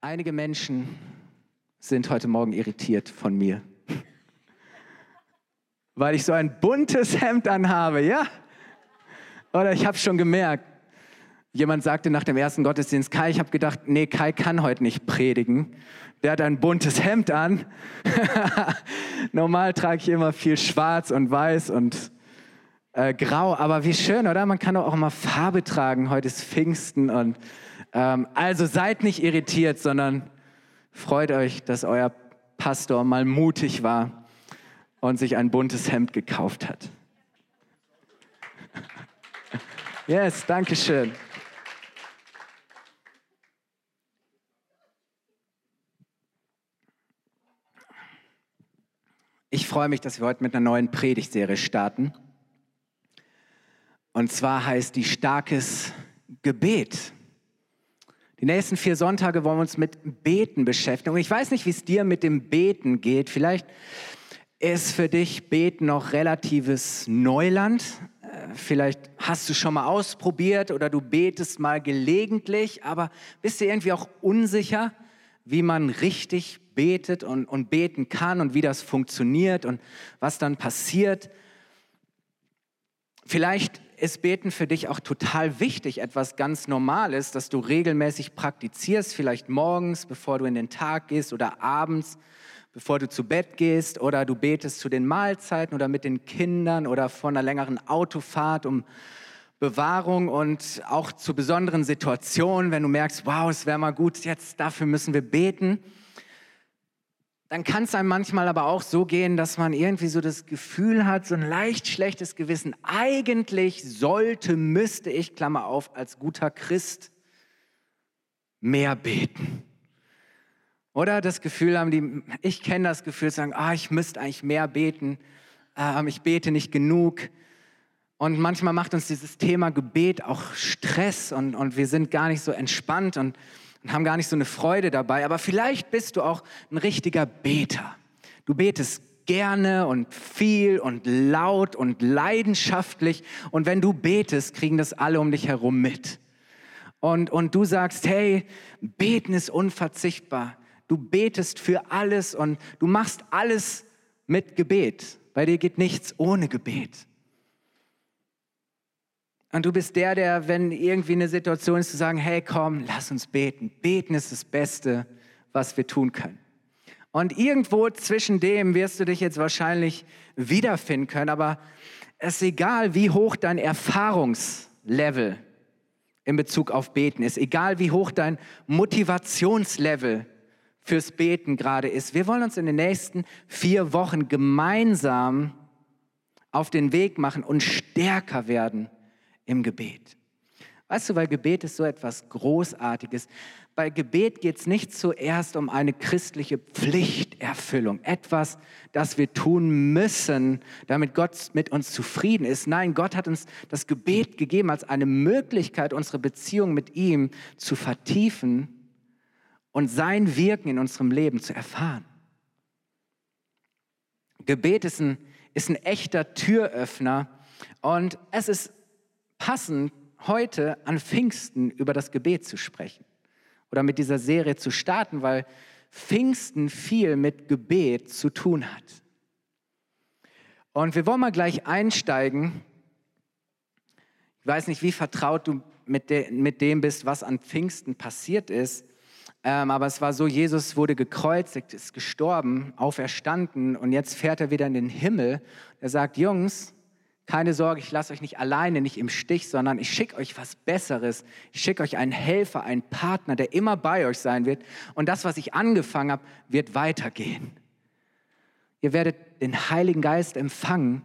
Einige Menschen sind heute Morgen irritiert von mir, weil ich so ein buntes Hemd anhabe, ja? Oder ich habe schon gemerkt, jemand sagte nach dem ersten Gottesdienst, Kai, ich habe gedacht, nee, Kai kann heute nicht predigen. Der hat ein buntes Hemd an. Normal trage ich immer viel schwarz und weiß und äh, grau, aber wie schön, oder? Man kann doch auch mal Farbe tragen. Heute ist Pfingsten und ähm, also seid nicht irritiert, sondern freut euch, dass euer Pastor mal mutig war und sich ein buntes Hemd gekauft hat. Yes, danke schön. Ich freue mich, dass wir heute mit einer neuen Predigtserie starten. Und zwar heißt die Starkes Gebet. Die nächsten vier Sonntage wollen wir uns mit Beten beschäftigen. Und ich weiß nicht, wie es dir mit dem Beten geht. Vielleicht ist für dich Beten noch relatives Neuland. Äh, vielleicht hast du schon mal ausprobiert oder du betest mal gelegentlich, aber bist du irgendwie auch unsicher, wie man richtig betet und, und beten kann und wie das funktioniert und was dann passiert. Vielleicht ist Beten für dich auch total wichtig, etwas ganz Normales, das du regelmäßig praktizierst, vielleicht morgens, bevor du in den Tag gehst oder abends, bevor du zu Bett gehst oder du betest zu den Mahlzeiten oder mit den Kindern oder vor einer längeren Autofahrt um Bewahrung und auch zu besonderen Situationen, wenn du merkst, wow, es wäre mal gut, jetzt dafür müssen wir beten dann kann es einem manchmal aber auch so gehen, dass man irgendwie so das Gefühl hat, so ein leicht schlechtes Gewissen. Eigentlich sollte, müsste ich, Klammer auf, als guter Christ mehr beten. Oder das Gefühl haben die, ich kenne das Gefühl, sagen, ah, ich müsste eigentlich mehr beten, äh, ich bete nicht genug. Und manchmal macht uns dieses Thema Gebet auch Stress und, und wir sind gar nicht so entspannt und und haben gar nicht so eine Freude dabei. Aber vielleicht bist du auch ein richtiger Beter. Du betest gerne und viel und laut und leidenschaftlich. Und wenn du betest, kriegen das alle um dich herum mit. Und, und du sagst, hey, beten ist unverzichtbar. Du betest für alles und du machst alles mit Gebet. Bei dir geht nichts ohne Gebet. Und du bist der, der, wenn irgendwie eine Situation ist, zu sagen, hey, komm, lass uns beten. Beten ist das Beste, was wir tun können. Und irgendwo zwischen dem wirst du dich jetzt wahrscheinlich wiederfinden können, aber es ist egal, wie hoch dein Erfahrungslevel in Bezug auf Beten ist, egal wie hoch dein Motivationslevel fürs Beten gerade ist. Wir wollen uns in den nächsten vier Wochen gemeinsam auf den Weg machen und stärker werden im Gebet. Weißt du, weil Gebet ist so etwas Großartiges. Bei Gebet geht es nicht zuerst um eine christliche Pflichterfüllung, etwas, das wir tun müssen, damit Gott mit uns zufrieden ist. Nein, Gott hat uns das Gebet gegeben als eine Möglichkeit, unsere Beziehung mit ihm zu vertiefen und sein Wirken in unserem Leben zu erfahren. Gebet ist ein, ist ein echter Türöffner und es ist passend, heute an Pfingsten über das Gebet zu sprechen oder mit dieser Serie zu starten, weil Pfingsten viel mit Gebet zu tun hat. Und wir wollen mal gleich einsteigen. Ich weiß nicht, wie vertraut du mit, de mit dem bist, was an Pfingsten passiert ist. Ähm, aber es war so, Jesus wurde gekreuzigt, ist gestorben, auferstanden und jetzt fährt er wieder in den Himmel. Er sagt, Jungs, keine Sorge, ich lasse euch nicht alleine, nicht im Stich, sondern ich schicke euch was Besseres. Ich schicke euch einen Helfer, einen Partner, der immer bei euch sein wird. Und das, was ich angefangen habe, wird weitergehen. Ihr werdet den Heiligen Geist empfangen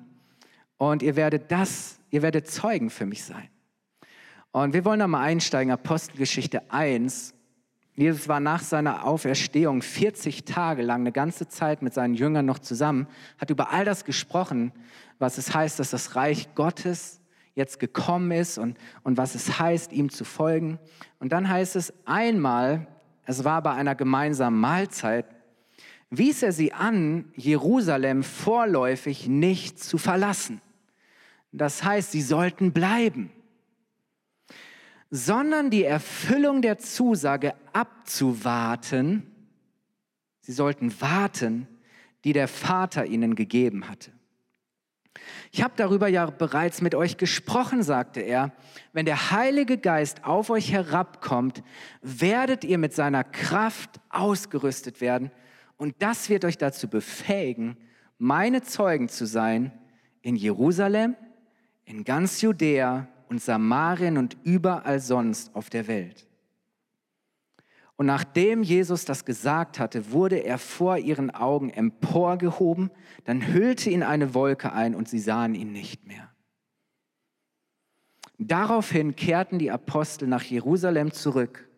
und ihr werdet das, ihr werdet Zeugen für mich sein. Und wir wollen da mal einsteigen, Apostelgeschichte 1. Jesus war nach seiner Auferstehung 40 Tage lang, eine ganze Zeit mit seinen Jüngern noch zusammen, hat über all das gesprochen, was es heißt, dass das Reich Gottes jetzt gekommen ist und, und was es heißt, ihm zu folgen. Und dann heißt es einmal, es war bei einer gemeinsamen Mahlzeit, wies er sie an, Jerusalem vorläufig nicht zu verlassen. Das heißt, sie sollten bleiben. sondern die Erfüllung der Zusage abzuwarten. Sie sollten warten, die der Vater ihnen gegeben hatte. Ich habe darüber ja bereits mit euch gesprochen, sagte er. Wenn der Heilige Geist auf euch herabkommt, werdet ihr mit seiner Kraft ausgerüstet werden und das wird euch dazu befähigen, meine Zeugen zu sein in Jerusalem, in ganz Judäa und Samarien und überall sonst auf der Welt. Und nachdem Jesus das gesagt hatte, wurde er vor ihren Augen emporgehoben, dann hüllte ihn eine Wolke ein und sie sahen ihn nicht mehr. Daraufhin kehrten die Apostel nach Jerusalem zurück.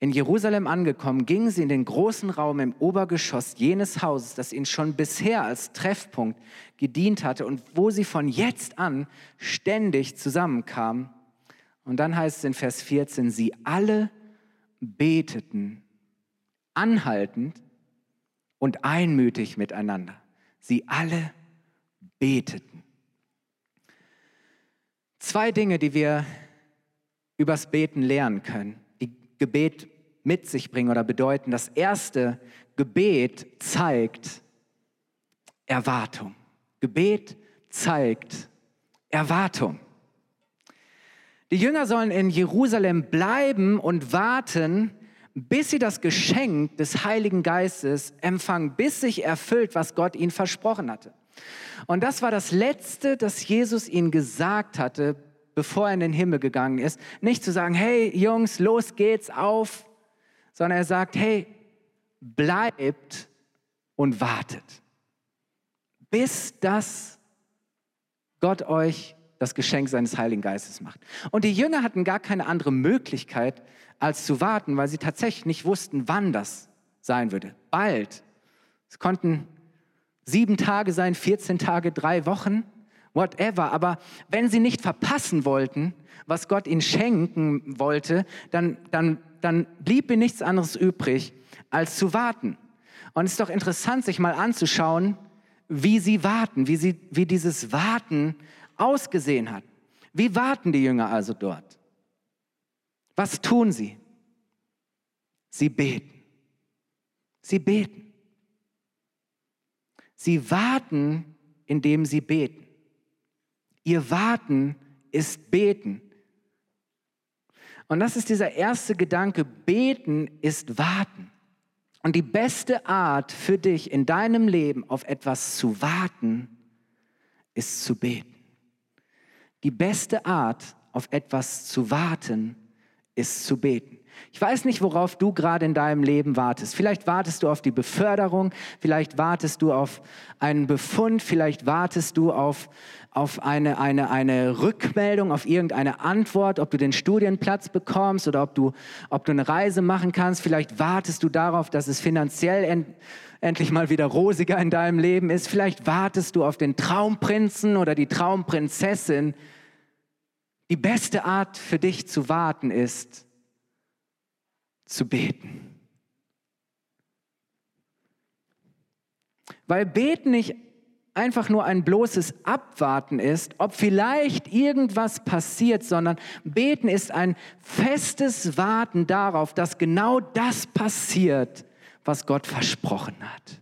In Jerusalem angekommen, gingen sie in den großen Raum im Obergeschoss jenes Hauses, das ihnen schon bisher als Treffpunkt gedient hatte und wo sie von jetzt an ständig zusammenkamen. Und dann heißt es in Vers 14, sie alle beteten anhaltend und einmütig miteinander. Sie alle beteten. Zwei Dinge, die wir übers Beten lernen können, die Gebet mit sich bringen oder bedeuten. Das erste, Gebet zeigt Erwartung. Gebet zeigt Erwartung. Die Jünger sollen in Jerusalem bleiben und warten, bis sie das Geschenk des Heiligen Geistes empfangen, bis sich erfüllt, was Gott ihnen versprochen hatte. Und das war das Letzte, das Jesus ihnen gesagt hatte, bevor er in den Himmel gegangen ist. Nicht zu sagen, hey Jungs, los geht's auf, sondern er sagt, hey, bleibt und wartet, bis das Gott euch das Geschenk seines Heiligen Geistes macht. Und die Jünger hatten gar keine andere Möglichkeit, als zu warten, weil sie tatsächlich nicht wussten, wann das sein würde. Bald. Es konnten sieben Tage sein, 14 Tage, drei Wochen, whatever. Aber wenn sie nicht verpassen wollten, was Gott ihnen schenken wollte, dann, dann, dann blieb ihnen nichts anderes übrig, als zu warten. Und es ist doch interessant, sich mal anzuschauen, wie sie warten, wie, sie, wie dieses Warten ausgesehen hat. Wie warten die Jünger also dort? Was tun sie? Sie beten. Sie beten. Sie warten, indem sie beten. Ihr Warten ist Beten. Und das ist dieser erste Gedanke. Beten ist Warten. Und die beste Art für dich in deinem Leben auf etwas zu warten, ist zu beten. Die beste Art, auf etwas zu warten, ist zu beten. Ich weiß nicht, worauf du gerade in deinem Leben wartest. Vielleicht wartest du auf die Beförderung, vielleicht wartest du auf einen Befund, vielleicht wartest du auf, auf eine, eine, eine Rückmeldung, auf irgendeine Antwort, ob du den Studienplatz bekommst oder ob du, ob du eine Reise machen kannst. Vielleicht wartest du darauf, dass es finanziell end, endlich mal wieder rosiger in deinem Leben ist. Vielleicht wartest du auf den Traumprinzen oder die Traumprinzessin. Die beste Art für dich zu warten ist, zu beten. Weil beten nicht einfach nur ein bloßes Abwarten ist, ob vielleicht irgendwas passiert, sondern beten ist ein festes Warten darauf, dass genau das passiert, was Gott versprochen hat.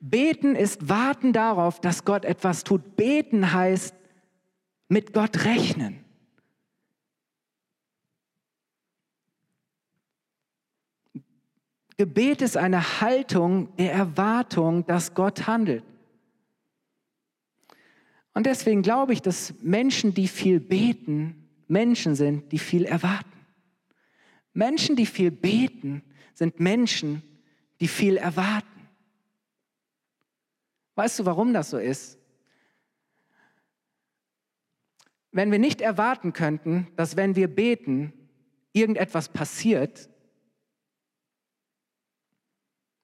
Beten ist Warten darauf, dass Gott etwas tut. Beten heißt mit Gott rechnen. Gebet ist eine Haltung der Erwartung, dass Gott handelt. Und deswegen glaube ich, dass Menschen, die viel beten, Menschen sind, die viel erwarten. Menschen, die viel beten, sind Menschen, die viel erwarten. Weißt du, warum das so ist? Wenn wir nicht erwarten könnten, dass wenn wir beten, irgendetwas passiert,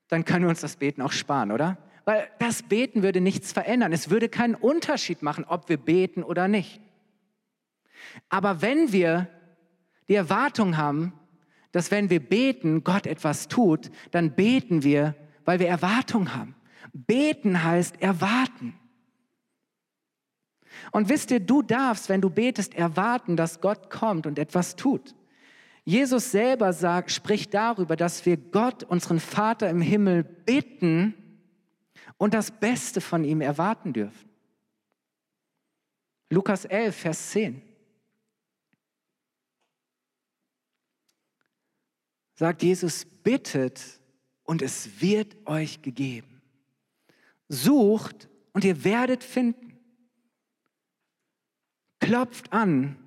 dann können wir uns das Beten auch sparen, oder? Weil das Beten würde nichts verändern. Es würde keinen Unterschied machen, ob wir beten oder nicht. Aber wenn wir die Erwartung haben, dass wenn wir beten, Gott etwas tut, dann beten wir, weil wir Erwartung haben. Beten heißt erwarten. Und wisst ihr, du darfst, wenn du betest, erwarten, dass Gott kommt und etwas tut. Jesus selber sagt, spricht darüber, dass wir Gott, unseren Vater im Himmel, bitten und das Beste von ihm erwarten dürfen. Lukas 11, Vers 10. Sagt Jesus, bittet und es wird euch gegeben. Sucht und ihr werdet finden. Klopft an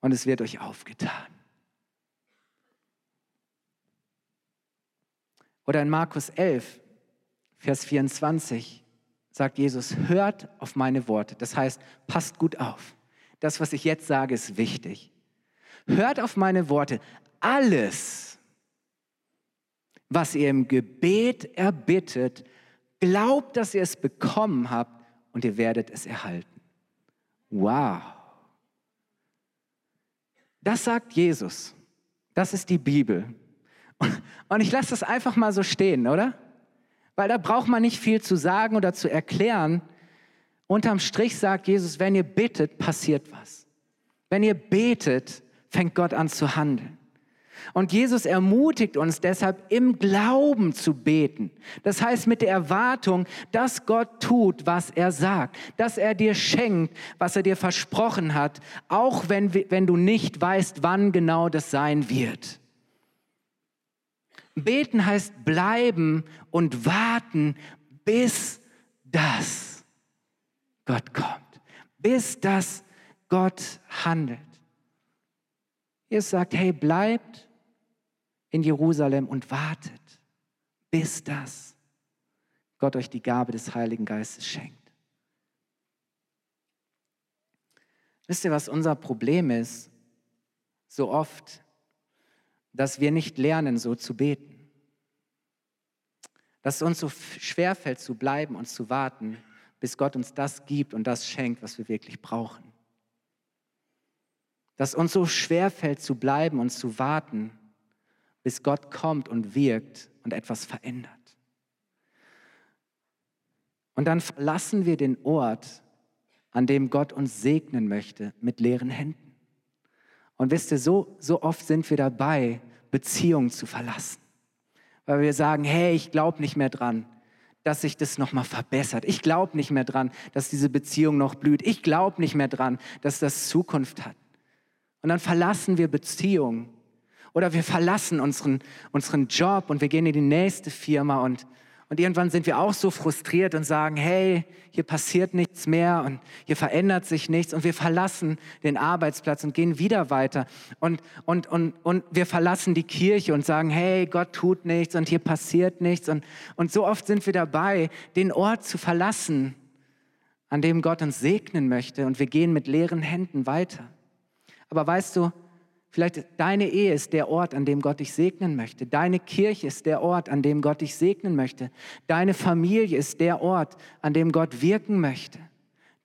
und es wird euch aufgetan. Oder in Markus 11, Vers 24 sagt Jesus, hört auf meine Worte. Das heißt, passt gut auf. Das, was ich jetzt sage, ist wichtig. Hört auf meine Worte. Alles, was ihr im Gebet erbittet, glaubt, dass ihr es bekommen habt und ihr werdet es erhalten. Wow. Das sagt Jesus. Das ist die Bibel. Und ich lasse das einfach mal so stehen, oder? Weil da braucht man nicht viel zu sagen oder zu erklären. Unterm Strich sagt Jesus, wenn ihr bittet, passiert was. Wenn ihr betet, fängt Gott an zu handeln. Und Jesus ermutigt uns deshalb im Glauben zu beten. Das heißt mit der Erwartung, dass Gott tut, was er sagt, dass er dir schenkt, was er dir versprochen hat, auch wenn, wenn du nicht weißt, wann genau das sein wird. Beten heißt bleiben und warten, bis das Gott kommt, bis das Gott handelt. Ihr sagt, hey, bleibt in Jerusalem und wartet, bis das Gott euch die Gabe des Heiligen Geistes schenkt. Wisst ihr, was unser Problem ist? So oft dass wir nicht lernen, so zu beten. Dass es uns so schwer fällt zu bleiben und zu warten, bis Gott uns das gibt und das schenkt, was wir wirklich brauchen. Dass uns so schwer fällt zu bleiben und zu warten, bis Gott kommt und wirkt und etwas verändert. Und dann verlassen wir den Ort, an dem Gott uns segnen möchte, mit leeren Händen. Und wisst ihr, so, so oft sind wir dabei, Beziehungen zu verlassen. Weil wir sagen, hey, ich glaube nicht mehr dran, dass sich das nochmal verbessert. Ich glaube nicht mehr dran, dass diese Beziehung noch blüht. Ich glaube nicht mehr dran, dass das Zukunft hat. Und dann verlassen wir Beziehungen. Oder wir verlassen unseren, unseren Job und wir gehen in die nächste Firma und und irgendwann sind wir auch so frustriert und sagen, hey, hier passiert nichts mehr und hier verändert sich nichts und wir verlassen den Arbeitsplatz und gehen wieder weiter. Und, und, und, und wir verlassen die Kirche und sagen, hey, Gott tut nichts und hier passiert nichts. Und, und so oft sind wir dabei, den Ort zu verlassen, an dem Gott uns segnen möchte und wir gehen mit leeren Händen weiter. Aber weißt du, Vielleicht deine Ehe ist der Ort, an dem Gott dich segnen möchte. Deine Kirche ist der Ort, an dem Gott dich segnen möchte. Deine Familie ist der Ort, an dem Gott wirken möchte.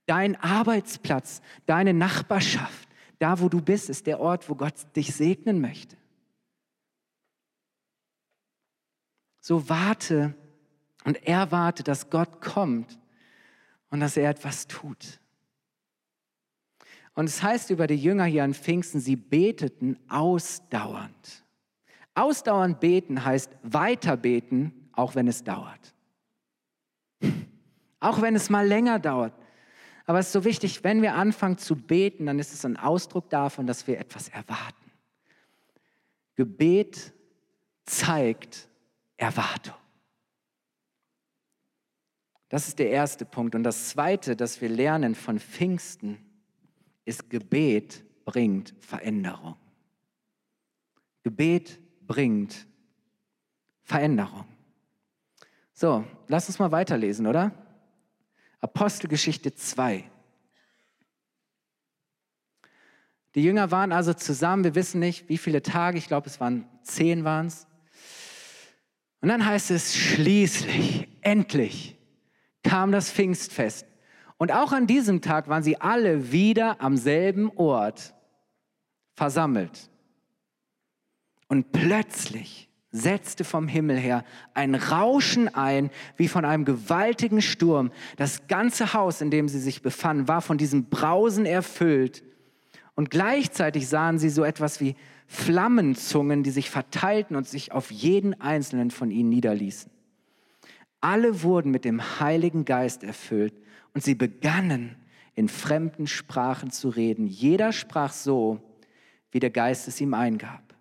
Dein Arbeitsplatz, deine Nachbarschaft, da wo du bist, ist der Ort, wo Gott dich segnen möchte. So warte und erwarte, dass Gott kommt und dass er etwas tut. Und es heißt über die Jünger hier an Pfingsten, sie beteten ausdauernd. Ausdauernd beten heißt weiter beten, auch wenn es dauert. Auch wenn es mal länger dauert. Aber es ist so wichtig, wenn wir anfangen zu beten, dann ist es ein Ausdruck davon, dass wir etwas erwarten. Gebet zeigt Erwartung. Das ist der erste Punkt. Und das zweite, das wir lernen von Pfingsten, ist Gebet bringt Veränderung. Gebet bringt Veränderung. So, lass uns mal weiterlesen, oder? Apostelgeschichte 2. Die Jünger waren also zusammen, wir wissen nicht, wie viele Tage, ich glaube, es waren zehn waren es. Und dann heißt es, schließlich, endlich kam das Pfingstfest. Und auch an diesem Tag waren sie alle wieder am selben Ort versammelt. Und plötzlich setzte vom Himmel her ein Rauschen ein, wie von einem gewaltigen Sturm. Das ganze Haus, in dem sie sich befanden, war von diesem Brausen erfüllt. Und gleichzeitig sahen sie so etwas wie Flammenzungen, die sich verteilten und sich auf jeden einzelnen von ihnen niederließen. Alle wurden mit dem Heiligen Geist erfüllt und sie begannen in fremden Sprachen zu reden. Jeder sprach so, wie der Geist es ihm eingab.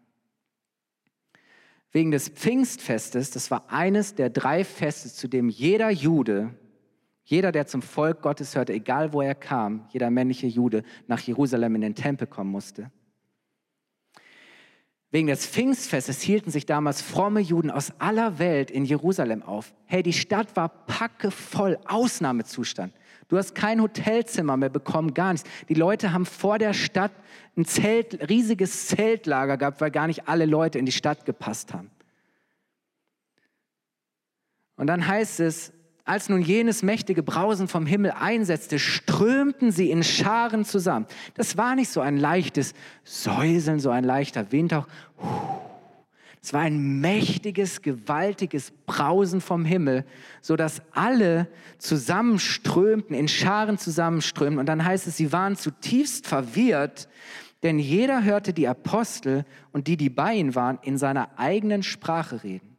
Wegen des Pfingstfestes, das war eines der drei Feste, zu dem jeder Jude, jeder, der zum Volk Gottes hörte, egal wo er kam, jeder männliche Jude nach Jerusalem in den Tempel kommen musste. Wegen des Pfingstfestes hielten sich damals fromme Juden aus aller Welt in Jerusalem auf. Hey, die Stadt war packevoll, Ausnahmezustand. Du hast kein Hotelzimmer mehr bekommen, gar nichts. Die Leute haben vor der Stadt ein Zelt, riesiges Zeltlager gehabt, weil gar nicht alle Leute in die Stadt gepasst haben. Und dann heißt es, als nun jenes mächtige Brausen vom Himmel einsetzte, strömten sie in Scharen zusammen. Das war nicht so ein leichtes Säuseln, so ein leichter Windhauch. Es war ein mächtiges, gewaltiges Brausen vom Himmel, so dass alle zusammenströmten, in Scharen zusammenströmten. Und dann heißt es, sie waren zutiefst verwirrt, denn jeder hörte die Apostel und die, die bei ihnen waren, in seiner eigenen Sprache reden.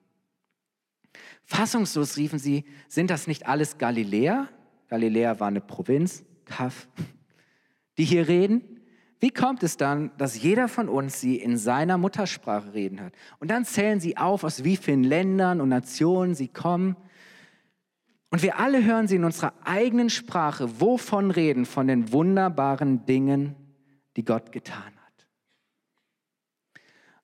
Fassungslos riefen sie, sind das nicht alles Galiläer? Galiläa war eine Provinz, Kaff, die hier reden. Wie kommt es dann, dass jeder von uns sie in seiner Muttersprache reden hört? Und dann zählen sie auf, aus wie vielen Ländern und Nationen sie kommen. Und wir alle hören sie in unserer eigenen Sprache, wovon reden? Von den wunderbaren Dingen, die Gott getan hat.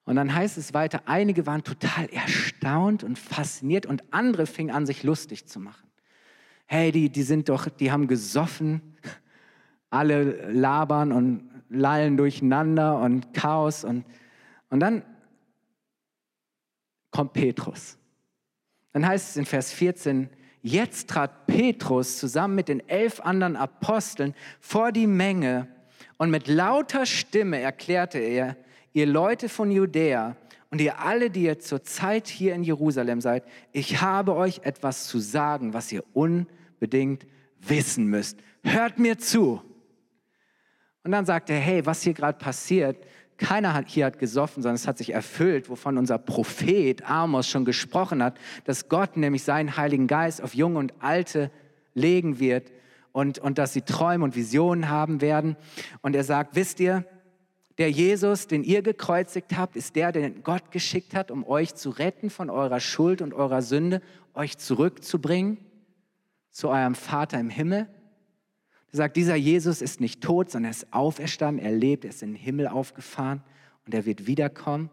Und dann heißt es weiter, einige waren total erstaunt und fasziniert und andere fingen an, sich lustig zu machen. Hey, die, die sind doch, die haben gesoffen, alle labern und lallen durcheinander und Chaos. Und, und dann kommt Petrus. Dann heißt es in Vers 14, jetzt trat Petrus zusammen mit den elf anderen Aposteln vor die Menge und mit lauter Stimme erklärte er, ihr Leute von Judäa und ihr alle, die ihr zurzeit hier in Jerusalem seid, ich habe euch etwas zu sagen, was ihr unbedingt wissen müsst. Hört mir zu. Und dann sagt er, hey, was hier gerade passiert, keiner hat, hier hat gesoffen, sondern es hat sich erfüllt, wovon unser Prophet Amos schon gesprochen hat, dass Gott nämlich seinen Heiligen Geist auf Junge und Alte legen wird und, und dass sie Träume und Visionen haben werden. Und er sagt, wisst ihr, der Jesus, den ihr gekreuzigt habt, ist der, den Gott geschickt hat, um euch zu retten von eurer Schuld und eurer Sünde, euch zurückzubringen zu eurem Vater im Himmel. Er sagt, dieser Jesus ist nicht tot, sondern er ist auferstanden, er lebt, er ist in den Himmel aufgefahren und er wird wiederkommen.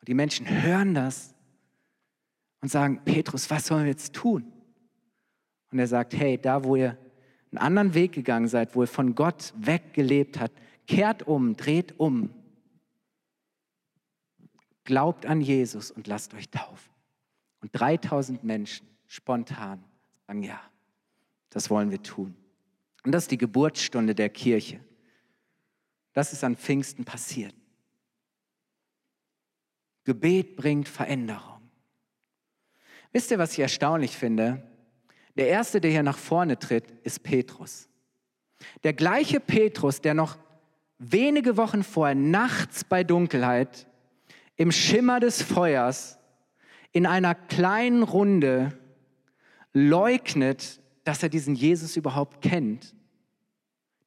Und die Menschen hören das und sagen, Petrus, was sollen wir jetzt tun? Und er sagt, hey, da wo ihr einen anderen Weg gegangen seid, wo ihr von Gott weggelebt habt, Kehrt um, dreht um. Glaubt an Jesus und lasst euch taufen. Und 3000 Menschen spontan sagen, ja, das wollen wir tun. Und das ist die Geburtsstunde der Kirche. Das ist an Pfingsten passiert. Gebet bringt Veränderung. Wisst ihr, was ich erstaunlich finde? Der erste, der hier nach vorne tritt, ist Petrus. Der gleiche Petrus, der noch wenige Wochen vorher, nachts bei Dunkelheit, im Schimmer des Feuers, in einer kleinen Runde leugnet, dass er diesen Jesus überhaupt kennt.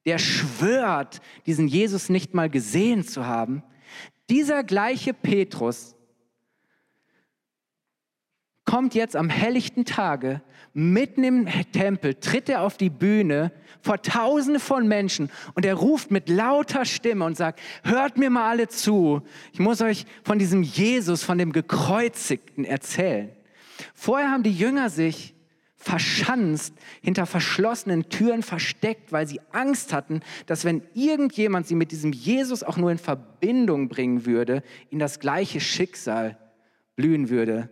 Der schwört, diesen Jesus nicht mal gesehen zu haben. Dieser gleiche Petrus kommt jetzt am helllichten Tage mitten im Tempel, tritt er auf die Bühne vor Tausende von Menschen und er ruft mit lauter Stimme und sagt, hört mir mal alle zu, ich muss euch von diesem Jesus, von dem Gekreuzigten erzählen. Vorher haben die Jünger sich verschanzt, hinter verschlossenen Türen versteckt, weil sie Angst hatten, dass wenn irgendjemand sie mit diesem Jesus auch nur in Verbindung bringen würde, ihnen das gleiche Schicksal blühen würde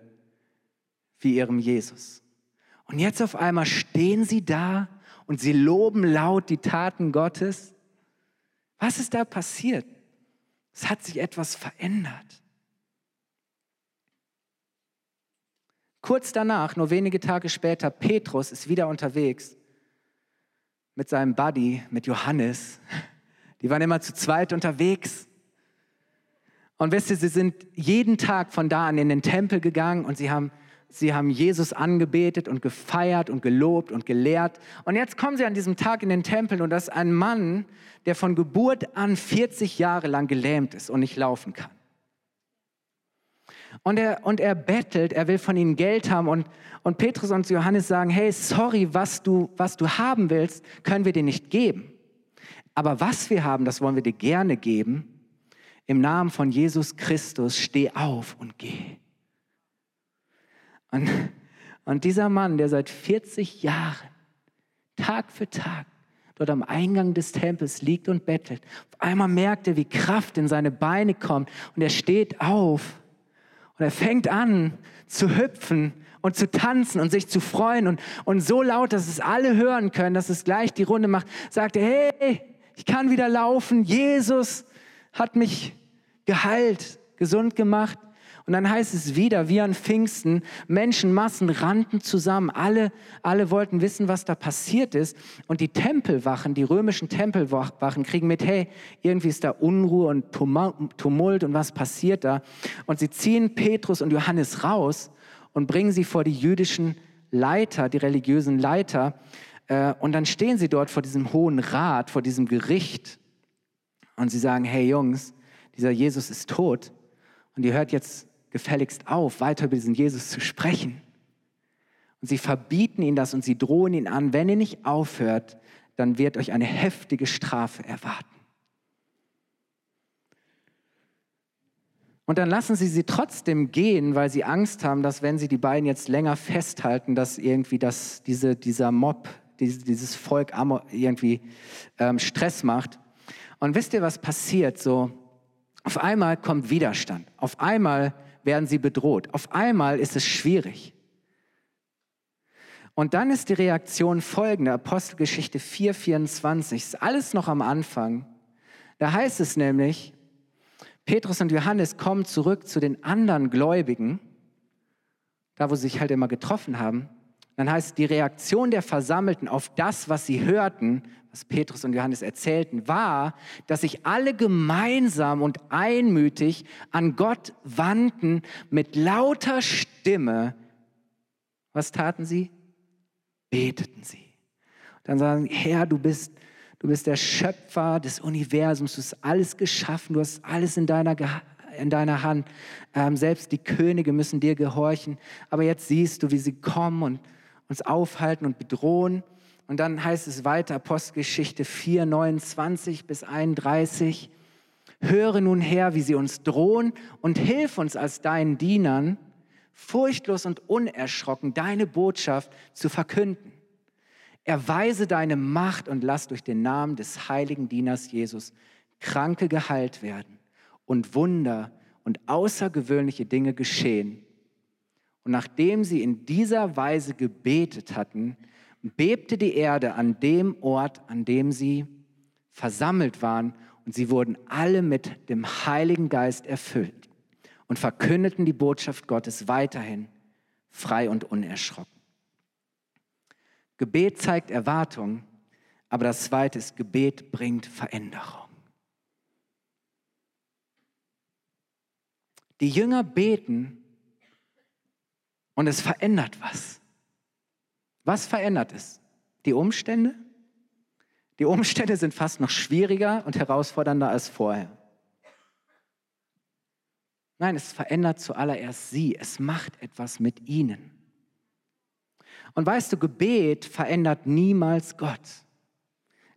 wie ihrem Jesus. Und jetzt auf einmal stehen sie da und sie loben laut die Taten Gottes. Was ist da passiert? Es hat sich etwas verändert. Kurz danach, nur wenige Tage später, Petrus ist wieder unterwegs mit seinem Buddy, mit Johannes. Die waren immer zu zweit unterwegs. Und wisst ihr, sie sind jeden Tag von da an in den Tempel gegangen und sie haben, sie haben Jesus angebetet und gefeiert und gelobt und gelehrt. Und jetzt kommen sie an diesem Tag in den Tempel und das ist ein Mann, der von Geburt an 40 Jahre lang gelähmt ist und nicht laufen kann. Und er, und er bettelt, er will von ihnen Geld haben. Und, und Petrus und Johannes sagen, hey, sorry, was du, was du haben willst, können wir dir nicht geben. Aber was wir haben, das wollen wir dir gerne geben im Namen von Jesus Christus, steh auf und geh. Und, und dieser Mann, der seit 40 Jahren, Tag für Tag, dort am Eingang des Tempels liegt und bettelt, auf einmal merkt er, wie Kraft in seine Beine kommt und er steht auf und er fängt an zu hüpfen und zu tanzen und sich zu freuen und, und so laut, dass es alle hören können, dass es gleich die Runde macht, sagt er, hey, ich kann wieder laufen, Jesus hat mich geheilt, gesund gemacht. Und dann heißt es wieder, wie an Pfingsten, Menschenmassen rannten zusammen. Alle, alle wollten wissen, was da passiert ist. Und die Tempelwachen, die römischen Tempelwachen kriegen mit, hey, irgendwie ist da Unruhe und Tumult und was passiert da? Und sie ziehen Petrus und Johannes raus und bringen sie vor die jüdischen Leiter, die religiösen Leiter. Äh, und dann stehen sie dort vor diesem hohen Rat, vor diesem Gericht. Und sie sagen, hey Jungs, dieser Jesus ist tot und ihr hört jetzt gefälligst auf, weiter über diesen Jesus zu sprechen. Und sie verbieten ihn das und sie drohen ihn an, wenn ihr nicht aufhört, dann wird euch eine heftige Strafe erwarten. Und dann lassen sie sie trotzdem gehen, weil sie Angst haben, dass wenn sie die beiden jetzt länger festhalten, dass irgendwie das, diese, dieser Mob, dieses, dieses Volk irgendwie ähm, Stress macht. Und wisst ihr, was passiert? So, auf einmal kommt Widerstand. Auf einmal werden sie bedroht. Auf einmal ist es schwierig. Und dann ist die Reaktion folgende, Apostelgeschichte 4,24, ist alles noch am Anfang. Da heißt es nämlich, Petrus und Johannes kommen zurück zu den anderen Gläubigen, da wo sie sich halt immer getroffen haben. Dann heißt die Reaktion der Versammelten auf das, was sie hörten, was Petrus und Johannes erzählten, war, dass sich alle gemeinsam und einmütig an Gott wandten mit lauter Stimme. Was taten sie? Beteten sie. Dann sagen, Herr, du bist, du bist der Schöpfer des Universums, du hast alles geschaffen, du hast alles in deiner, in deiner Hand. Ähm, selbst die Könige müssen dir gehorchen. Aber jetzt siehst du, wie sie kommen und uns aufhalten und bedrohen. Und dann heißt es weiter, Apostelgeschichte 4, 29 bis 31. Höre nun her, wie sie uns drohen und hilf uns als deinen Dienern, furchtlos und unerschrocken deine Botschaft zu verkünden. Erweise deine Macht und lass durch den Namen des heiligen Dieners Jesus Kranke geheilt werden und Wunder und außergewöhnliche Dinge geschehen. Und nachdem sie in dieser Weise gebetet hatten, bebte die Erde an dem Ort, an dem sie versammelt waren, und sie wurden alle mit dem Heiligen Geist erfüllt und verkündeten die Botschaft Gottes weiterhin frei und unerschrocken. Gebet zeigt Erwartung, aber das zweite ist, Gebet bringt Veränderung. Die Jünger beten und es verändert was. Was verändert es? Die Umstände? Die Umstände sind fast noch schwieriger und herausfordernder als vorher. Nein, es verändert zuallererst sie. Es macht etwas mit ihnen. Und weißt du, Gebet verändert niemals Gott.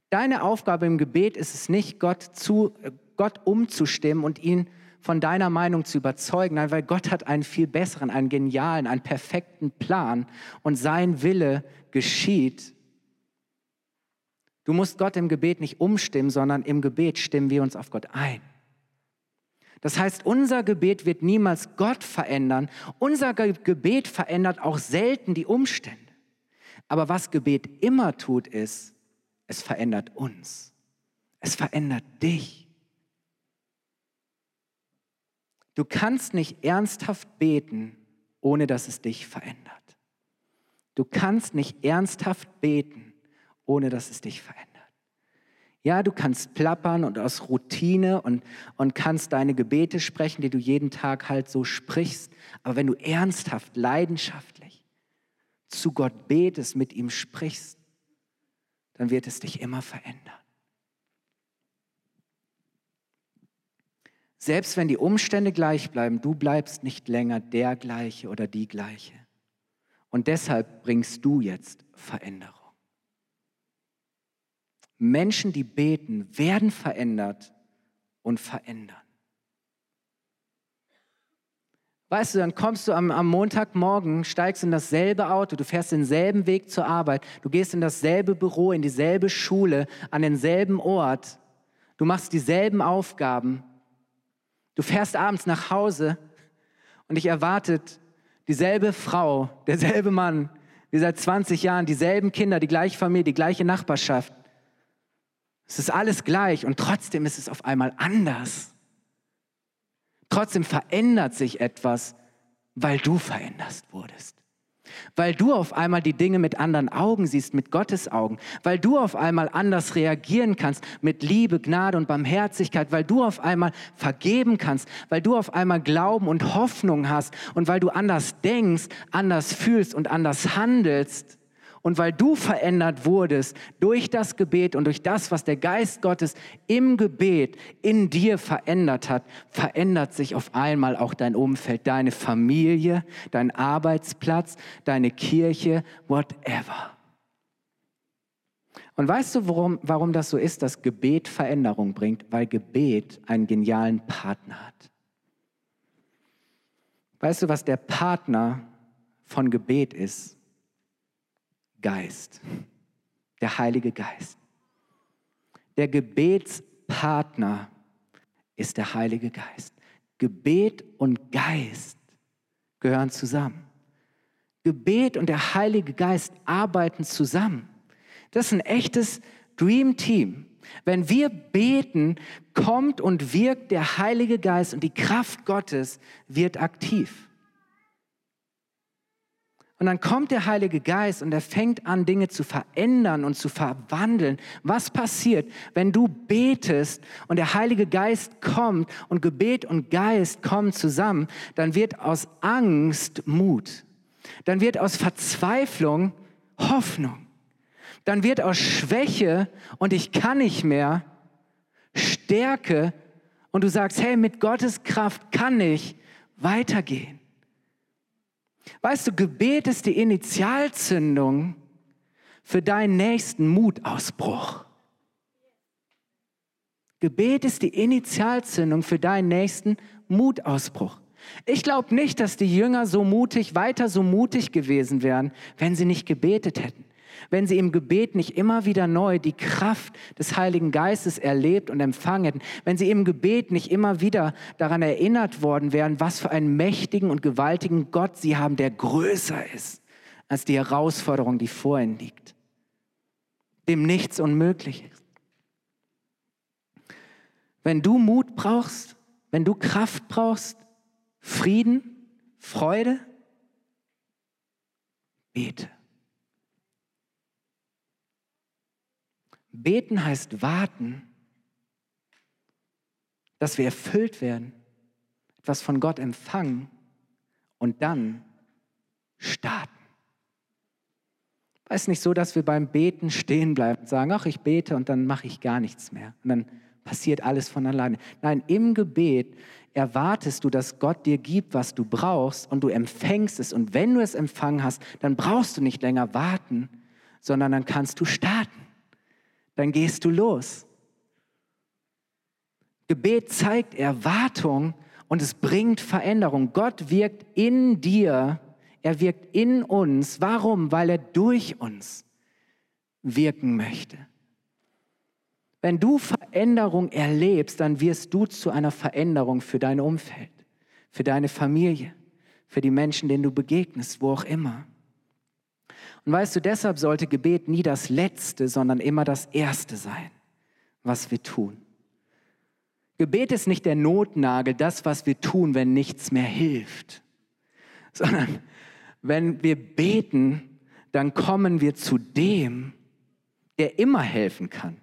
Deine Aufgabe im Gebet ist es nicht, Gott, zu, Gott umzustimmen und ihn von deiner Meinung zu überzeugen. Nein, weil Gott hat einen viel besseren, einen genialen, einen perfekten Plan und sein Wille geschieht. Du musst Gott im Gebet nicht umstimmen, sondern im Gebet stimmen wir uns auf Gott ein. Das heißt, unser Gebet wird niemals Gott verändern. Unser Gebet verändert auch selten die Umstände. Aber was Gebet immer tut, ist, es verändert uns. Es verändert dich. Du kannst nicht ernsthaft beten ohne dass es dich verändert. Du kannst nicht ernsthaft beten, ohne dass es dich verändert. Ja, du kannst plappern und aus Routine und, und kannst deine Gebete sprechen, die du jeden Tag halt so sprichst. Aber wenn du ernsthaft, leidenschaftlich zu Gott betest, mit ihm sprichst, dann wird es dich immer verändern. Selbst wenn die Umstände gleich bleiben, du bleibst nicht länger der gleiche oder die gleiche. Und deshalb bringst du jetzt Veränderung. Menschen, die beten, werden verändert und verändern. Weißt du, dann kommst du am, am, Montagmorgen, steigst in dasselbe Auto, du fährst denselben Weg zur Arbeit, du gehst in dasselbe Büro, in dieselbe Schule, an denselben Ort, du machst dieselben Aufgaben, du fährst abends nach Hause und dich erwartet dieselbe Frau, derselbe Mann, wie seit 20 Jahren, dieselben Kinder, die gleiche Familie, die gleiche Nachbarschaft. Es ist alles gleich und trotzdem ist es auf einmal anders. Trotzdem verändert sich etwas, weil du veränderst wurdest. Weil du auf einmal die Dinge mit anderen Augen siehst, mit Gottes Augen. Weil du auf einmal anders reagieren kannst mit Liebe, Gnade und Barmherzigkeit. Weil du auf einmal vergeben kannst. Weil du auf einmal Glauben und Hoffnung hast. Und weil du anders denkst, anders fühlst und anders handelst. Und weil du verändert wurdest durch das Gebet und durch das, was der Geist Gottes im Gebet in dir verändert hat, verändert sich auf einmal auch dein Umfeld, deine Familie, dein Arbeitsplatz, deine Kirche, whatever. Und weißt du, warum, warum das so ist, dass Gebet Veränderung bringt? Weil Gebet einen genialen Partner hat. Weißt du, was der Partner von Gebet ist? Geist, der Heilige Geist. Der Gebetspartner ist der Heilige Geist. Gebet und Geist gehören zusammen. Gebet und der Heilige Geist arbeiten zusammen. Das ist ein echtes Dream Team. Wenn wir beten, kommt und wirkt der Heilige Geist und die Kraft Gottes wird aktiv. Und dann kommt der Heilige Geist und er fängt an, Dinge zu verändern und zu verwandeln. Was passiert, wenn du betest und der Heilige Geist kommt und Gebet und Geist kommen zusammen? Dann wird aus Angst Mut. Dann wird aus Verzweiflung Hoffnung. Dann wird aus Schwäche und ich kann nicht mehr Stärke und du sagst, hey, mit Gottes Kraft kann ich weitergehen. Weißt du, Gebet ist die Initialzündung für deinen nächsten Mutausbruch. Gebet ist die Initialzündung für deinen nächsten Mutausbruch. Ich glaube nicht, dass die Jünger so mutig, weiter so mutig gewesen wären, wenn sie nicht gebetet hätten wenn sie im Gebet nicht immer wieder neu die Kraft des Heiligen Geistes erlebt und empfangen hätten, wenn sie im Gebet nicht immer wieder daran erinnert worden wären, was für einen mächtigen und gewaltigen Gott sie haben, der größer ist als die Herausforderung, die vor ihnen liegt, dem nichts unmöglich ist. Wenn du Mut brauchst, wenn du Kraft brauchst, Frieden, Freude, bete. Beten heißt warten, dass wir erfüllt werden, etwas von Gott empfangen und dann starten. Es ist nicht so, dass wir beim Beten stehen bleiben und sagen, ach, ich bete und dann mache ich gar nichts mehr. Und dann passiert alles von alleine. Nein, im Gebet erwartest du, dass Gott dir gibt, was du brauchst und du empfängst es. Und wenn du es empfangen hast, dann brauchst du nicht länger warten, sondern dann kannst du starten dann gehst du los. Gebet zeigt Erwartung und es bringt Veränderung. Gott wirkt in dir, er wirkt in uns. Warum? Weil er durch uns wirken möchte. Wenn du Veränderung erlebst, dann wirst du zu einer Veränderung für dein Umfeld, für deine Familie, für die Menschen, denen du begegnest, wo auch immer. Und weißt du, deshalb sollte Gebet nie das Letzte, sondern immer das Erste sein, was wir tun. Gebet ist nicht der Notnagel, das, was wir tun, wenn nichts mehr hilft, sondern wenn wir beten, dann kommen wir zu dem, der immer helfen kann,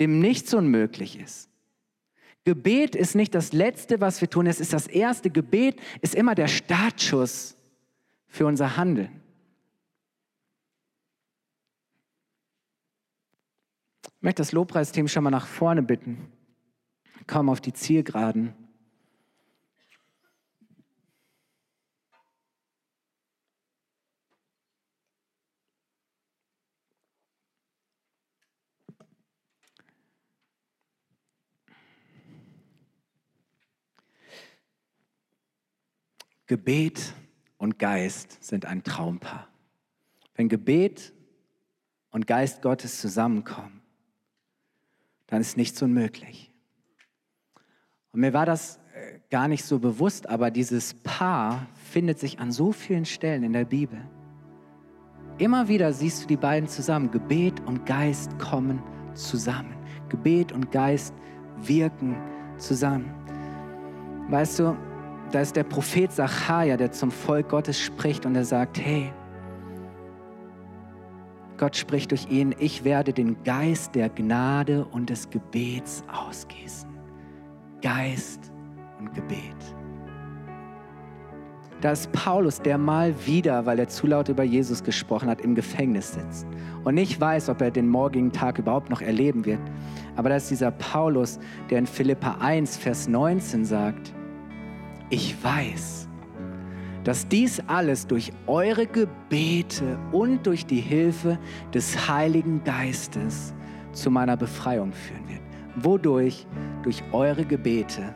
dem nichts unmöglich ist. Gebet ist nicht das Letzte, was wir tun, es ist das Erste. Gebet ist immer der Startschuss für unser Handeln. Ich möchte das Lobpreisteam schon mal nach vorne bitten. Komm auf die Zielgeraden. Gebet und Geist sind ein Traumpaar. Wenn Gebet und Geist Gottes zusammenkommen, dann ist nichts unmöglich. Und mir war das äh, gar nicht so bewusst, aber dieses Paar findet sich an so vielen Stellen in der Bibel. Immer wieder siehst du die beiden zusammen. Gebet und Geist kommen zusammen. Gebet und Geist wirken zusammen. Weißt du, da ist der Prophet Sacharja, der zum Volk Gottes spricht und er sagt, hey, Gott spricht durch ihn, ich werde den Geist der Gnade und des Gebets ausgießen. Geist und Gebet. Da ist Paulus, der mal wieder, weil er zu laut über Jesus gesprochen hat, im Gefängnis sitzt und nicht weiß, ob er den morgigen Tag überhaupt noch erleben wird. Aber da ist dieser Paulus, der in Philippa 1, Vers 19 sagt, ich weiß, dass dies alles durch eure Gebete und durch die Hilfe des Heiligen Geistes zu meiner Befreiung führen wird. Wodurch? Durch eure Gebete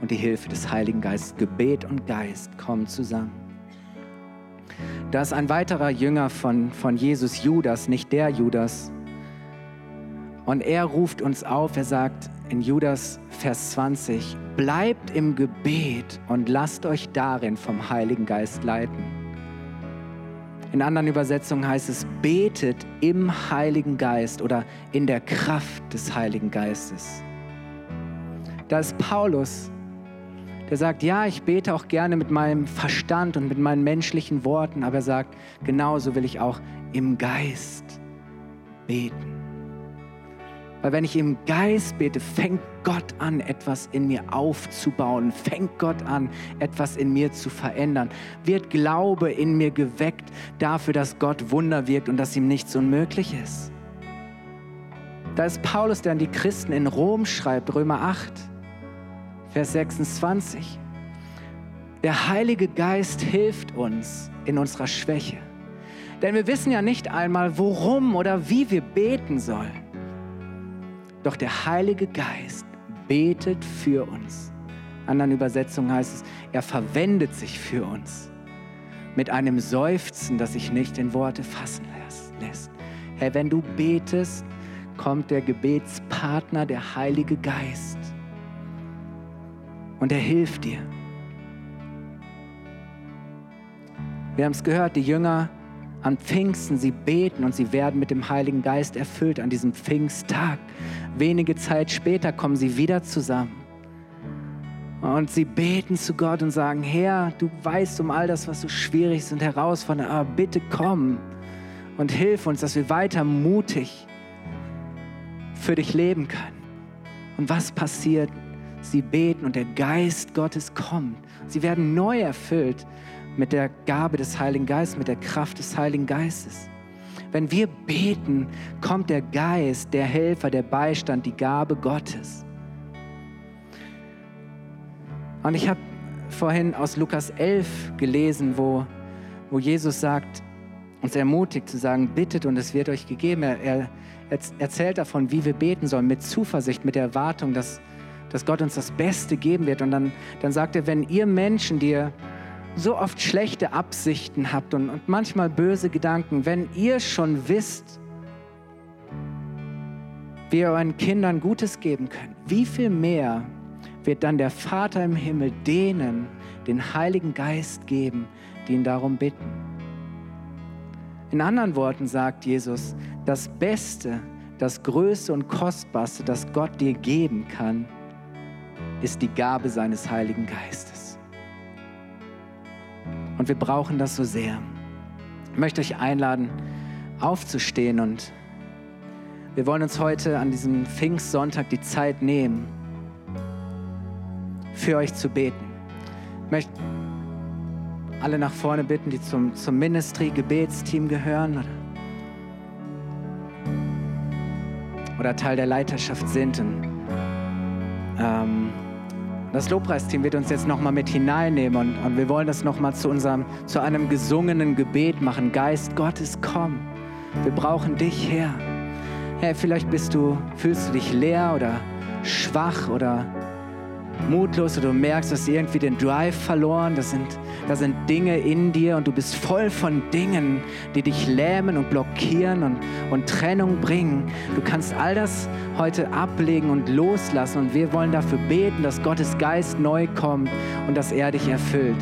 und die Hilfe des Heiligen Geistes. Gebet und Geist kommen zusammen. Da ist ein weiterer Jünger von, von Jesus, Judas, nicht der Judas. Und er ruft uns auf, er sagt, in Judas Vers 20, bleibt im Gebet und lasst euch darin vom Heiligen Geist leiten. In anderen Übersetzungen heißt es, betet im Heiligen Geist oder in der Kraft des Heiligen Geistes. Da ist Paulus, der sagt, ja, ich bete auch gerne mit meinem Verstand und mit meinen menschlichen Worten, aber er sagt, genauso will ich auch im Geist beten. Weil wenn ich im Geist bete, fängt Gott an, etwas in mir aufzubauen, fängt Gott an, etwas in mir zu verändern, wird Glaube in mir geweckt dafür, dass Gott Wunder wirkt und dass ihm nichts unmöglich ist. Da ist Paulus, der an die Christen in Rom schreibt, Römer 8, Vers 26. Der Heilige Geist hilft uns in unserer Schwäche. Denn wir wissen ja nicht einmal, worum oder wie wir beten sollen. Doch der Heilige Geist betet für uns. In anderen Übersetzungen heißt es, er verwendet sich für uns mit einem Seufzen, das sich nicht in Worte fassen lässt. Herr, wenn du betest, kommt der Gebetspartner, der Heilige Geist. Und er hilft dir. Wir haben es gehört, die Jünger an Pfingsten, sie beten und sie werden mit dem Heiligen Geist erfüllt an diesem Pfingsttag. Wenige Zeit später kommen sie wieder zusammen. Und sie beten zu Gott und sagen, Herr, du weißt um all das, was so schwierig ist und herausfordernd, aber bitte komm und hilf uns, dass wir weiter mutig für dich leben können. Und was passiert? Sie beten und der Geist Gottes kommt. Sie werden neu erfüllt mit der Gabe des Heiligen Geistes, mit der Kraft des Heiligen Geistes. Wenn wir beten, kommt der Geist, der Helfer, der Beistand, die Gabe Gottes. Und ich habe vorhin aus Lukas 11 gelesen, wo, wo Jesus sagt, uns ermutigt zu sagen, bittet und es wird euch gegeben. Er, er erzählt davon, wie wir beten sollen, mit Zuversicht, mit der Erwartung, dass, dass Gott uns das Beste geben wird. Und dann, dann sagt er, wenn ihr Menschen, die ihr so oft schlechte Absichten habt und, und manchmal böse Gedanken, wenn ihr schon wisst, wie ihr euren Kindern Gutes geben könnt, wie viel mehr wird dann der Vater im Himmel denen den Heiligen Geist geben, die ihn darum bitten. In anderen Worten sagt Jesus, das Beste, das Größte und Kostbarste, das Gott dir geben kann, ist die Gabe seines Heiligen Geistes. Und wir brauchen das so sehr. Ich möchte euch einladen, aufzustehen und wir wollen uns heute an diesem Pfingstsonntag die Zeit nehmen, für euch zu beten. Ich möchte alle nach vorne bitten, die zum, zum Ministry-Gebetsteam gehören oder, oder, Teil der Leiterschaft sind. Und, ähm, das Lobpreisteam wird uns jetzt nochmal mit hineinnehmen und, und wir wollen das nochmal zu, zu einem gesungenen Gebet machen. Geist Gottes, komm. Wir brauchen dich, Herr. Herr, vielleicht bist du, fühlst du dich leer oder schwach oder mutlos oder du merkst, du hast irgendwie den Drive verloren. Das sind, da sind Dinge in dir und du bist voll von Dingen, die dich lähmen und blockieren und, und Trennung bringen. Du kannst all das heute ablegen und loslassen und wir wollen dafür beten, dass Gottes Geist neu kommt und dass er dich erfüllt.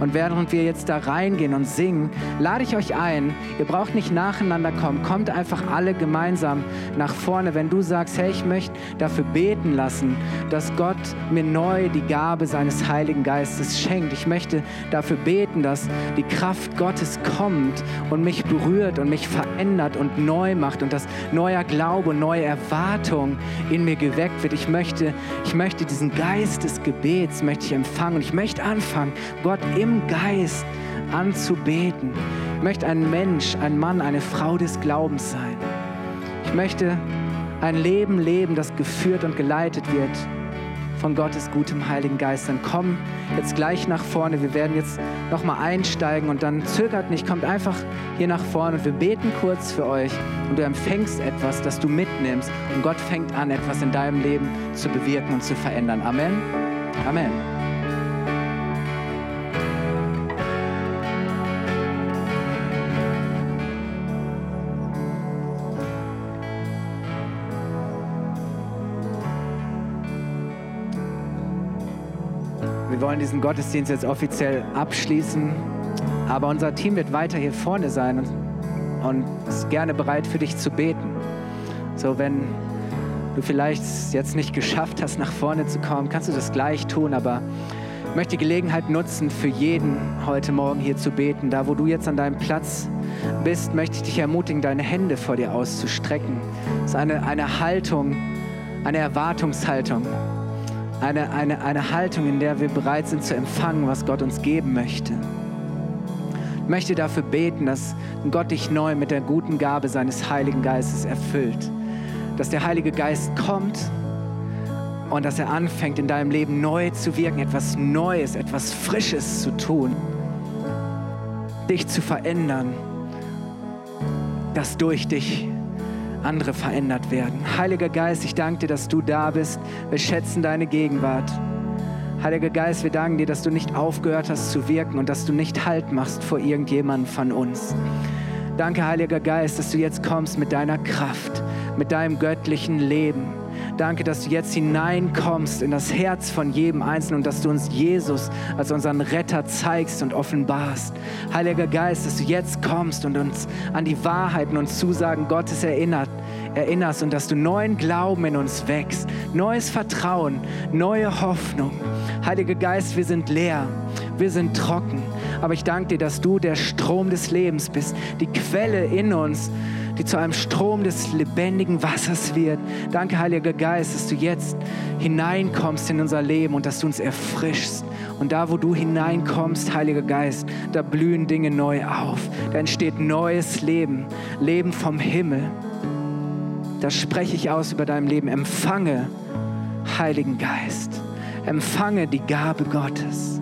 Und während wir jetzt da reingehen und singen, lade ich euch ein, ihr braucht nicht nacheinander kommen, kommt einfach alle gemeinsam nach vorne, wenn du sagst, hey, ich möchte dafür beten lassen, dass Gott mir neu die Gabe seines Heiligen Geistes schenkt. Ich möchte dafür beten, dass die Kraft Gottes kommt und mich berührt und mich verändert und neu macht und dass neuer Glaube, neue Erwartung in mir geweckt wird. Ich möchte, ich möchte diesen Geist des Gebets möchte ich empfangen und ich möchte anfangen, Gott im Geist anzubeten. Ich möchte ein Mensch, ein Mann, eine Frau des Glaubens sein. Ich möchte ein Leben leben, das geführt und geleitet wird von Gottes gutem Heiligen Geist. Dann komm jetzt gleich nach vorne. Wir werden jetzt nochmal einsteigen und dann zögert nicht, kommt einfach hier nach vorne und wir beten kurz für euch und du empfängst etwas, das du mitnimmst und Gott fängt an, etwas in deinem Leben zu bewirken und zu verändern. Amen. Amen. Wollen diesen Gottesdienst jetzt offiziell abschließen. Aber unser Team wird weiter hier vorne sein und, und ist gerne bereit für dich zu beten. So, wenn du vielleicht jetzt nicht geschafft hast, nach vorne zu kommen, kannst du das gleich tun. Aber ich möchte die Gelegenheit nutzen, für jeden heute Morgen hier zu beten. Da, wo du jetzt an deinem Platz bist, möchte ich dich ermutigen, deine Hände vor dir auszustrecken. Das ist eine, eine Haltung, eine Erwartungshaltung eine, eine, eine Haltung, in der wir bereit sind zu empfangen, was Gott uns geben möchte. Ich möchte dafür beten, dass Gott dich neu mit der guten Gabe seines Heiligen Geistes erfüllt. Dass der Heilige Geist kommt und dass er anfängt, in deinem Leben neu zu wirken, etwas Neues, etwas Frisches zu tun, dich zu verändern, dass durch dich andere verändert werden. Heiliger Geist, ich danke dir, dass du da bist. Wir schätzen deine Gegenwart. Heiliger Geist, wir danken dir, dass du nicht aufgehört hast zu wirken und dass du nicht Halt machst vor irgendjemandem von uns. Danke, Heiliger Geist, dass du jetzt kommst mit deiner Kraft, mit deinem göttlichen Leben. Danke, dass du jetzt hineinkommst in das Herz von jedem Einzelnen und dass du uns Jesus als unseren Retter zeigst und offenbarst. Heiliger Geist, dass du jetzt kommst und uns an die Wahrheiten und Zusagen Gottes erinnert, erinnerst und dass du neuen Glauben in uns wächst, neues Vertrauen, neue Hoffnung. Heiliger Geist, wir sind leer, wir sind trocken, aber ich danke dir, dass du der Strom des Lebens bist, die Quelle in uns, die zu einem Strom des lebendigen Wassers wird. Danke, Heiliger Geist, dass du jetzt hineinkommst in unser Leben und dass du uns erfrischst. Und da, wo du hineinkommst, Heiliger Geist, da blühen Dinge neu auf. Da entsteht neues Leben, Leben vom Himmel. Das spreche ich aus über deinem Leben. Empfange, Heiligen Geist. Empfange die Gabe Gottes.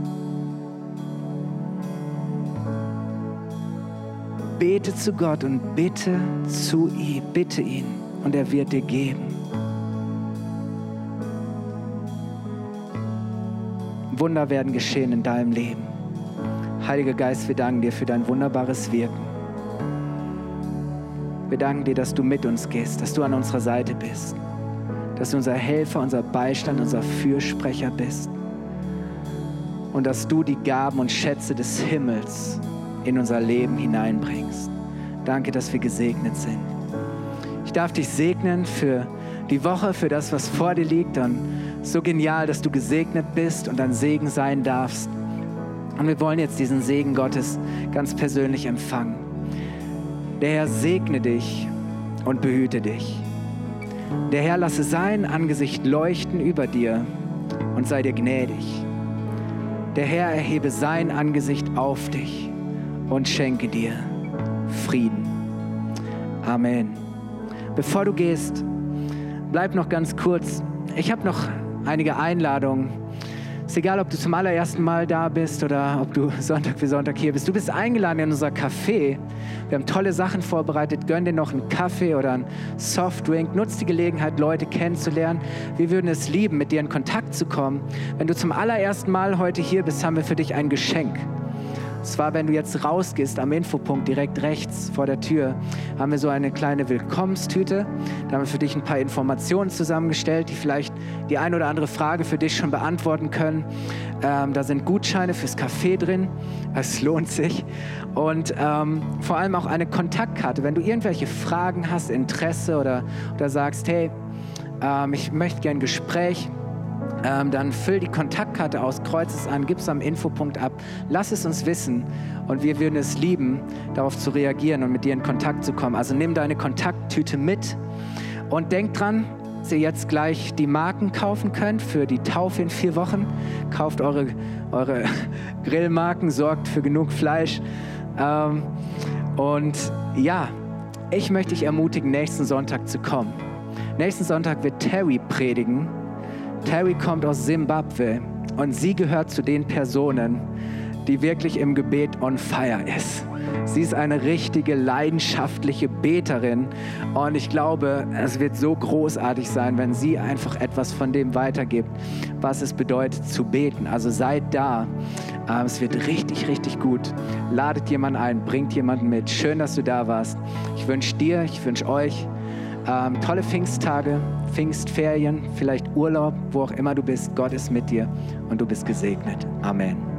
Bete zu Gott und bitte zu ihm, bitte ihn und er wird dir geben. Wunder werden geschehen in deinem Leben. Heiliger Geist, wir danken dir für dein wunderbares Wirken. Wir danken dir, dass du mit uns gehst, dass du an unserer Seite bist, dass du unser Helfer, unser Beistand, unser Fürsprecher bist und dass du die Gaben und Schätze des Himmels in unser Leben hineinbringst. Danke, dass wir gesegnet sind. Ich darf dich segnen für die Woche, für das, was vor dir liegt. Und so genial, dass du gesegnet bist und ein Segen sein darfst Und wir wollen jetzt diesen Segen Gottes ganz persönlich empfangen. Der Herr segne dich und behüte dich. Der Herr lasse sein Angesicht leuchten über dir und sei dir gnädig. Der Herr erhebe sein Angesicht auf dich und schenke dir Frieden. Amen. Bevor du gehst, bleib noch ganz kurz. Ich habe noch einige Einladungen ist egal, ob du zum allerersten Mal da bist oder ob du Sonntag für Sonntag hier bist. Du bist eingeladen in unser Café. Wir haben tolle Sachen vorbereitet. Gönn dir noch einen Kaffee oder einen Softdrink. Nutz die Gelegenheit, Leute kennenzulernen. Wir würden es lieben, mit dir in Kontakt zu kommen. Wenn du zum allerersten Mal heute hier bist, haben wir für dich ein Geschenk. Und zwar, wenn du jetzt rausgehst am Infopunkt direkt rechts vor der Tür, haben wir so eine kleine Willkommenstüte. Da haben wir für dich ein paar Informationen zusammengestellt, die vielleicht die eine oder andere Frage für dich schon beantworten können. Ähm, da sind Gutscheine fürs Café drin. Es lohnt sich. Und ähm, vor allem auch eine Kontaktkarte. Wenn du irgendwelche Fragen hast, Interesse oder, oder sagst, hey, ähm, ich möchte gerne ein Gespräch, ähm, dann füll die Kontaktkarte aus, kreuz es an, gib es am Infopunkt ab, lass es uns wissen und wir würden es lieben, darauf zu reagieren und mit dir in Kontakt zu kommen. Also nimm deine Kontakttüte mit und denk dran, dass ihr jetzt gleich die Marken kaufen könnt für die Taufe in vier Wochen. Kauft eure, eure Grillmarken, sorgt für genug Fleisch. Ähm, und ja, ich möchte dich ermutigen, nächsten Sonntag zu kommen. Nächsten Sonntag wird Terry predigen Terry kommt aus Simbabwe und sie gehört zu den Personen, die wirklich im Gebet on fire ist. Sie ist eine richtige leidenschaftliche Beterin und ich glaube, es wird so großartig sein, wenn sie einfach etwas von dem weitergibt, was es bedeutet zu beten. Also seid da. Ähm, es wird richtig, richtig gut. Ladet jemanden ein, bringt jemanden mit. Schön, dass du da warst. Ich wünsche dir, ich wünsche euch ähm, tolle Pfingsttage, Pfingstferien, vielleicht Urlaub, wo auch immer du bist. Gott ist mit dir und du bist gesegnet. Amen.